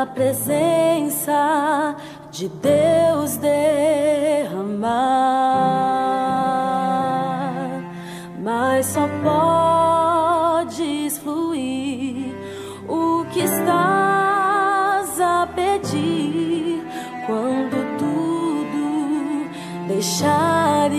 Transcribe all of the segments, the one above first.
a presença de Deus derramar, mas só podes fluir o que estás a pedir quando tudo deixares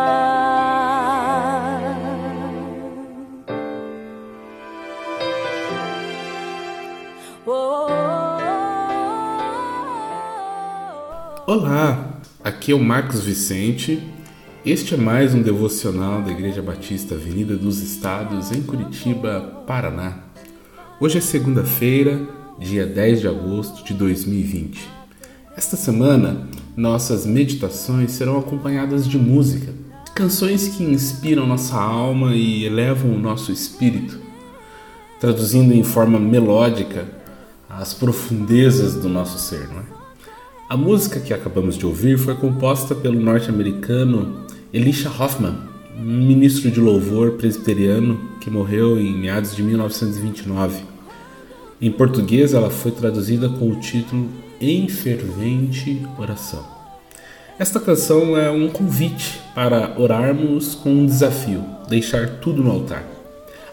Olá, aqui é o Marcos Vicente. Este é mais um devocional da Igreja Batista Avenida dos Estados, em Curitiba, Paraná. Hoje é segunda-feira, dia 10 de agosto de 2020. Esta semana nossas meditações serão acompanhadas de música, canções que inspiram nossa alma e elevam o nosso espírito, traduzindo em forma melódica as profundezas do nosso ser. Não é? A música que acabamos de ouvir foi composta pelo norte-americano Elisha Hoffman, ministro de louvor presbiteriano que morreu em meados de 1929. Em português, ela foi traduzida com o título em fervente oração. Esta canção é um convite para orarmos com um desafio, deixar tudo no altar.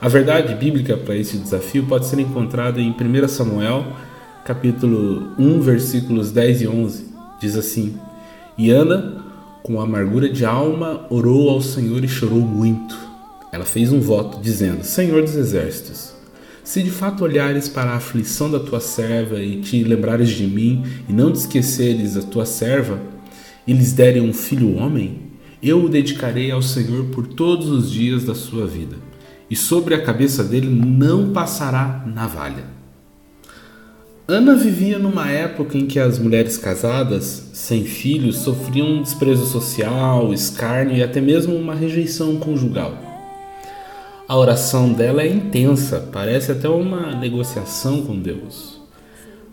A verdade bíblica para esse desafio pode ser encontrada em 1 Samuel, capítulo 1, versículos 10 e 11. Diz assim: E Ana, com amargura de alma, orou ao Senhor e chorou muito. Ela fez um voto, dizendo: Senhor dos exércitos, se de fato olhares para a aflição da tua serva e te lembrares de mim, e não te esqueceres da tua serva, e lhes derem um filho homem, eu o dedicarei ao Senhor por todos os dias da sua vida, e sobre a cabeça dele não passará navalha. Ana vivia numa época em que as mulheres casadas, sem filhos, sofriam desprezo social, escárnio e até mesmo uma rejeição conjugal. A oração dela é intensa, parece até uma negociação com Deus.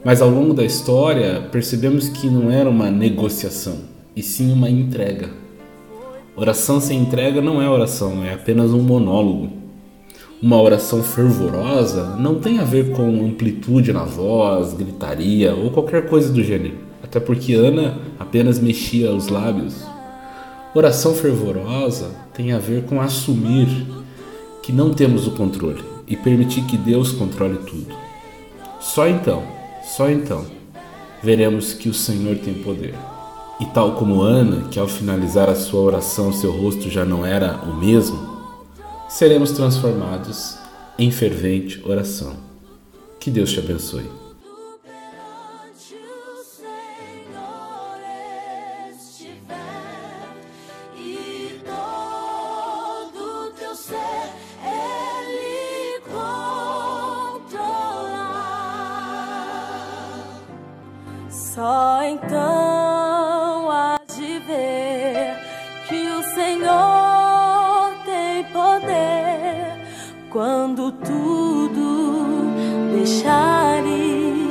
Mas ao longo da história, percebemos que não era uma negociação, e sim uma entrega. Oração sem entrega não é oração, é apenas um monólogo. Uma oração fervorosa não tem a ver com amplitude na voz, gritaria ou qualquer coisa do gênero, até porque Ana apenas mexia os lábios. Oração fervorosa tem a ver com assumir que não temos o controle e permitir que Deus controle tudo. Só então, só então, veremos que o Senhor tem poder. E tal como Ana, que ao finalizar a sua oração seu rosto já não era o mesmo, seremos transformados em fervente oração. Que Deus te abençoe. Só então há de ver que o Senhor quando tudo deixares